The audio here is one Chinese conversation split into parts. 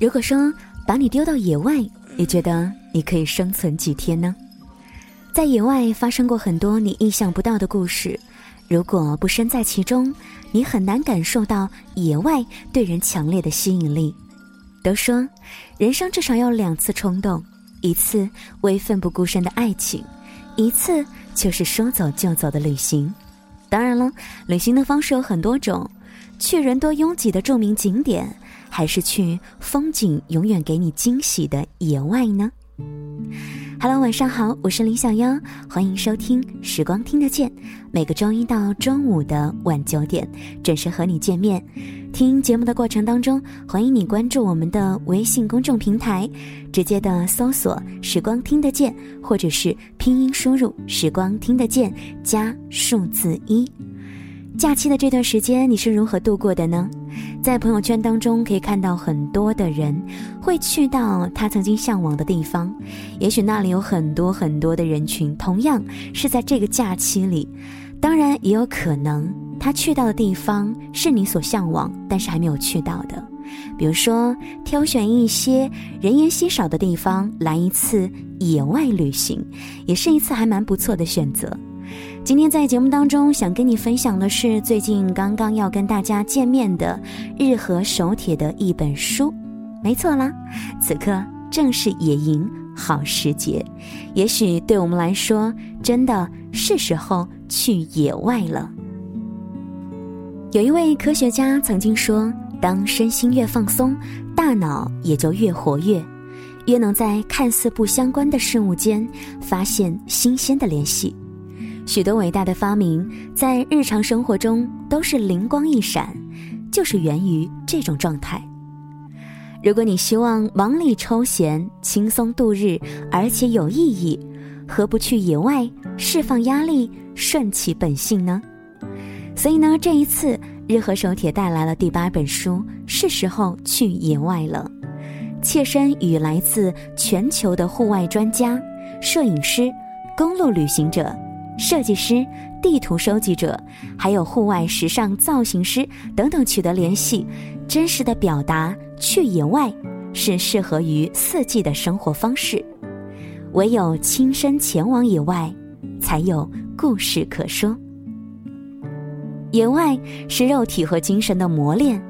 如果说把你丢到野外，你觉得你可以生存几天呢？在野外发生过很多你意想不到的故事，如果不身在其中，你很难感受到野外对人强烈的吸引力。都说，人生至少要两次冲动，一次为奋不顾身的爱情，一次就是说走就走的旅行。当然了，旅行的方式有很多种，去人多拥挤的著名景点。还是去风景永远给你惊喜的野外呢？Hello，晚上好，我是林小妖，欢迎收听《时光听得见》，每个周一到周五的晚九点准时和你见面。听节目的过程当中，欢迎你关注我们的微信公众平台，直接的搜索“时光听得见”或者是拼音输入“时光听得见”加数字一。假期的这段时间，你是如何度过的呢？在朋友圈当中可以看到很多的人会去到他曾经向往的地方，也许那里有很多很多的人群，同样是在这个假期里。当然，也有可能他去到的地方是你所向往，但是还没有去到的。比如说，挑选一些人烟稀少的地方来一次野外旅行，也是一次还蛮不错的选择。今天在节目当中，想跟你分享的是最近刚刚要跟大家见面的日和手帖的一本书。没错啦，此刻正是野营好时节，也许对我们来说，真的是时候去野外了。有一位科学家曾经说，当身心越放松，大脑也就越活跃，越能在看似不相关的事物间发现新鲜的联系。许多伟大的发明在日常生活中都是灵光一闪，就是源于这种状态。如果你希望忙里抽闲、轻松度日，而且有意义，何不去野外释放压力、顺其本性呢？所以呢，这一次日和手帖带来了第八本书，是时候去野外了。切身与来自全球的户外专家、摄影师、公路旅行者。设计师、地图收集者，还有户外时尚造型师等等取得联系，真实的表达去野外是适合于四季的生活方式。唯有亲身前往野外，才有故事可说。野外是肉体和精神的磨练，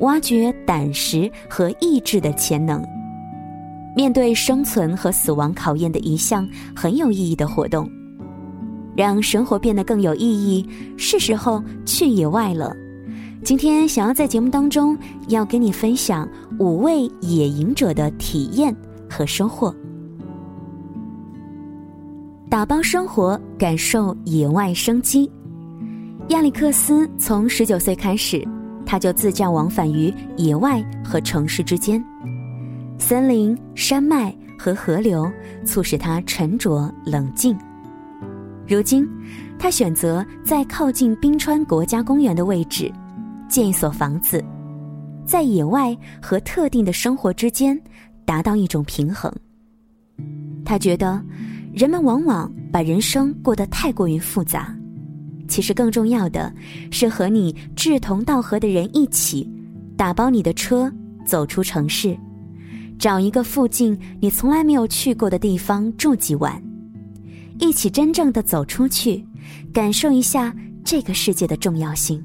挖掘胆识和意志的潜能。面对生存和死亡考验的一项很有意义的活动。让生活变得更有意义，是时候去野外了。今天想要在节目当中要跟你分享五位野营者的体验和收获。打包生活，感受野外生机。亚历克斯从十九岁开始，他就自驾往返于野外和城市之间，森林、山脉和河流促使他沉着冷静。如今，他选择在靠近冰川国家公园的位置建一所房子，在野外和特定的生活之间达到一种平衡。他觉得，人们往往把人生过得太过于复杂，其实更重要的是和你志同道合的人一起打包你的车，走出城市，找一个附近你从来没有去过的地方住几晚。一起真正的走出去，感受一下这个世界的重要性。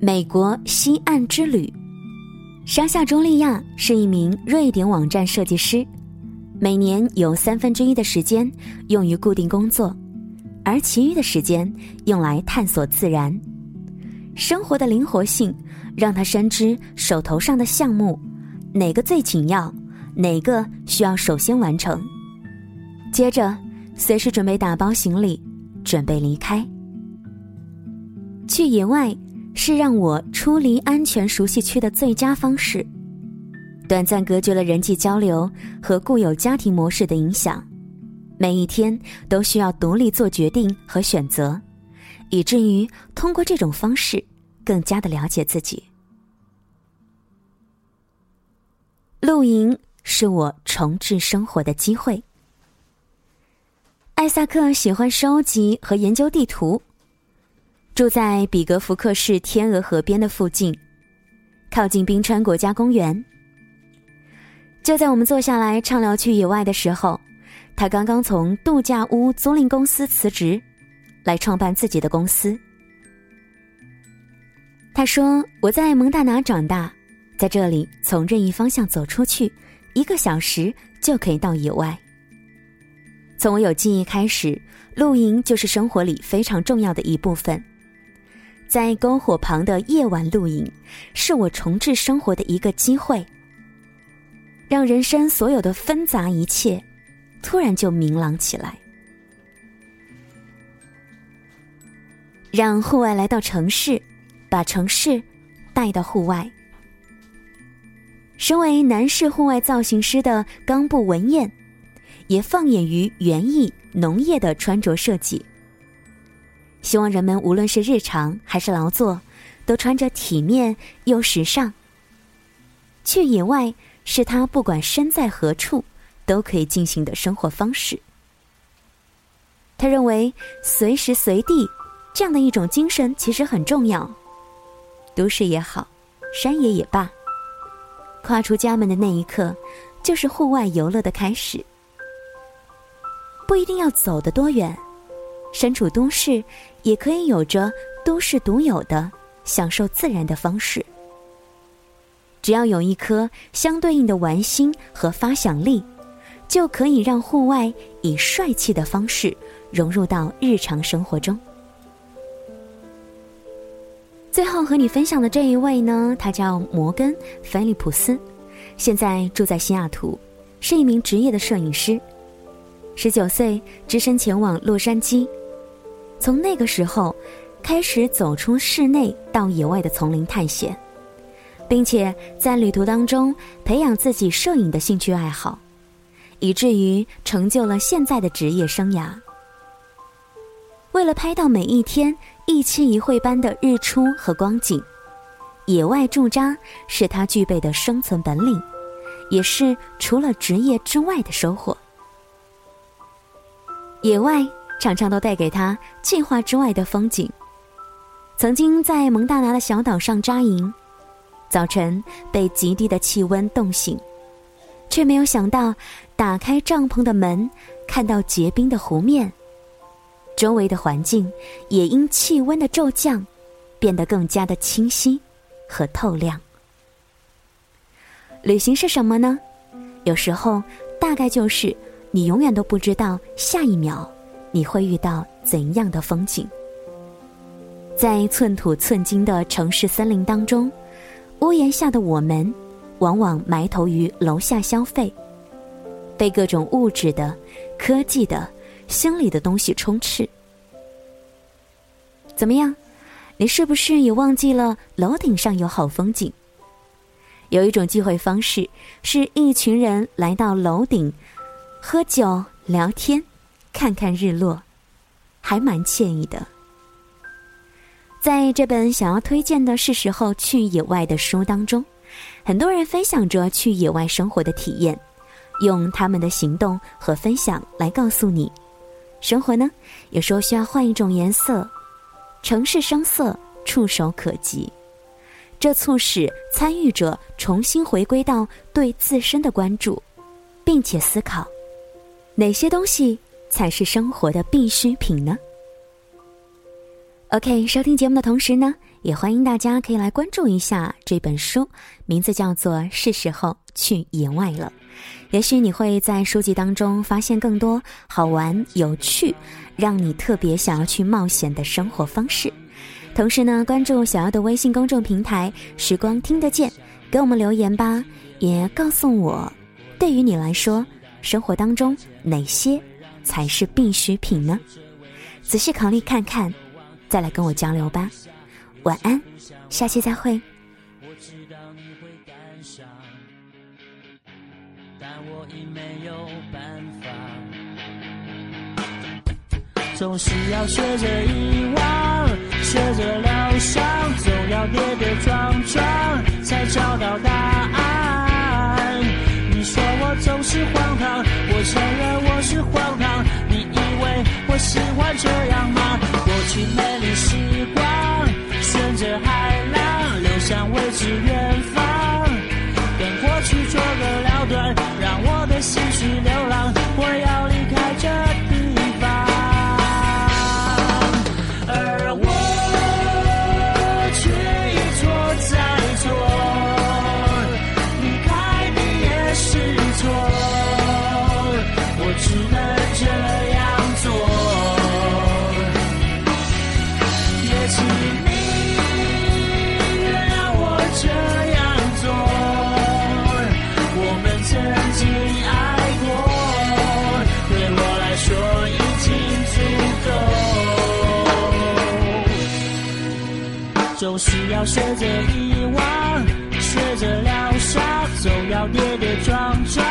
美国西岸之旅，莎夏·朱利亚是一名瑞典网站设计师，每年有三分之一的时间用于固定工作，而其余的时间用来探索自然。生活的灵活性让他深知手头上的项目哪个最紧要。哪个需要首先完成？接着，随时准备打包行李，准备离开。去野外是让我出离安全熟悉区的最佳方式，短暂隔绝了人际交流和固有家庭模式的影响。每一天都需要独立做决定和选择，以至于通过这种方式更加的了解自己。露营。是我重置生活的机会。艾萨克喜欢收集和研究地图，住在比格福克市天鹅河边的附近。靠近冰川国家公园。就在我们坐下来畅聊去野外的时候，他刚刚从度假屋租赁公司辞职，来创办自己的公司。他说：“我在蒙大拿长大，在这里从任意方向走出去，一个小时就可以到野外。从我有记忆开始，露营就是生活里非常重要的一部分。在篝火旁的夜晚露营，是我重置生活的一个机会，让人生所有的纷杂一切，突然就明朗起来，让户外来到城市。”把城市带到户外。身为男士户外造型师的冈部文彦，也放眼于园艺、农业的穿着设计，希望人们无论是日常还是劳作，都穿着体面又时尚。去野外是他不管身在何处都可以进行的生活方式。他认为随时随地这样的一种精神其实很重要。都市也好，山野也罢，跨出家门的那一刻，就是户外游乐的开始。不一定要走得多远，身处都市，也可以有着都市独有的享受自然的方式。只要有一颗相对应的玩心和发想力，就可以让户外以帅气的方式融入到日常生活中。最后和你分享的这一位呢，他叫摩根·菲利普斯，现在住在西雅图，是一名职业的摄影师。十九岁，只身前往洛杉矶，从那个时候开始走出室内到野外的丛林探险，并且在旅途当中培养自己摄影的兴趣爱好，以至于成就了现在的职业生涯。为了拍到每一天。一期一会般的日出和光景，野外驻扎是他具备的生存本领，也是除了职业之外的收获。野外常常都带给他计划之外的风景。曾经在蒙大拿的小岛上扎营，早晨被极低的气温冻醒，却没有想到打开帐篷的门，看到结冰的湖面。周围的环境也因气温的骤降，变得更加的清晰和透亮。旅行是什么呢？有时候大概就是你永远都不知道下一秒你会遇到怎样的风景。在寸土寸金的城市森林当中，屋檐下的我们往往埋头于楼下消费，被各种物质的、科技的。心里的东西充斥，怎么样？你是不是也忘记了楼顶上有好风景？有一种聚会方式，是一群人来到楼顶，喝酒聊天，看看日落，还蛮惬意的。在这本想要推荐的是时候去野外的书当中，很多人分享着去野外生活的体验，用他们的行动和分享来告诉你。生活呢，有时候需要换一种颜色，城市声色触手可及，这促使参与者重新回归到对自身的关注，并且思考哪些东西才是生活的必需品呢？OK，收听节目的同时呢，也欢迎大家可以来关注一下这本书，名字叫做《是时候去野外了》。也许你会在书籍当中发现更多好玩、有趣，让你特别想要去冒险的生活方式。同时呢，关注小妖的微信公众平台“时光听得见”，给我们留言吧，也告诉我，对于你来说，生活当中哪些才是必需品呢？仔细考虑看看，再来跟我交流吧。晚安，下期再会。我知道你会感伤但我已没有办法总是要学着遗忘，学着疗伤，总要跌跌撞撞，才找到答案。你说我总是荒唐，我承认我是荒唐。你以为我喜欢这样吗？过去美丽时光，顺着海浪流向未。知远方，心绪流总是要学着遗忘，学着疗伤，总要跌跌撞撞，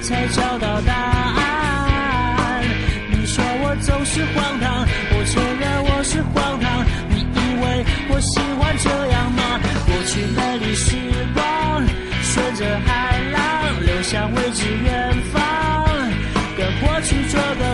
才找到答案。你说我总是荒唐，我承认我是荒唐。你以为我喜欢这样吗？过去美丽时光，顺着海浪流向未知远方，跟过去做个，